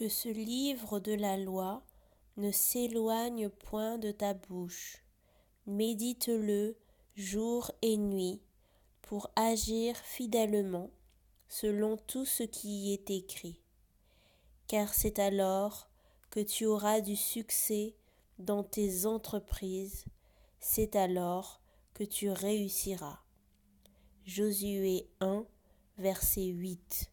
Que ce livre de la loi ne s'éloigne point de ta bouche. Médite-le jour et nuit pour agir fidèlement selon tout ce qui y est écrit. Car c'est alors que tu auras du succès dans tes entreprises, c'est alors que tu réussiras. Josué 1, verset 8.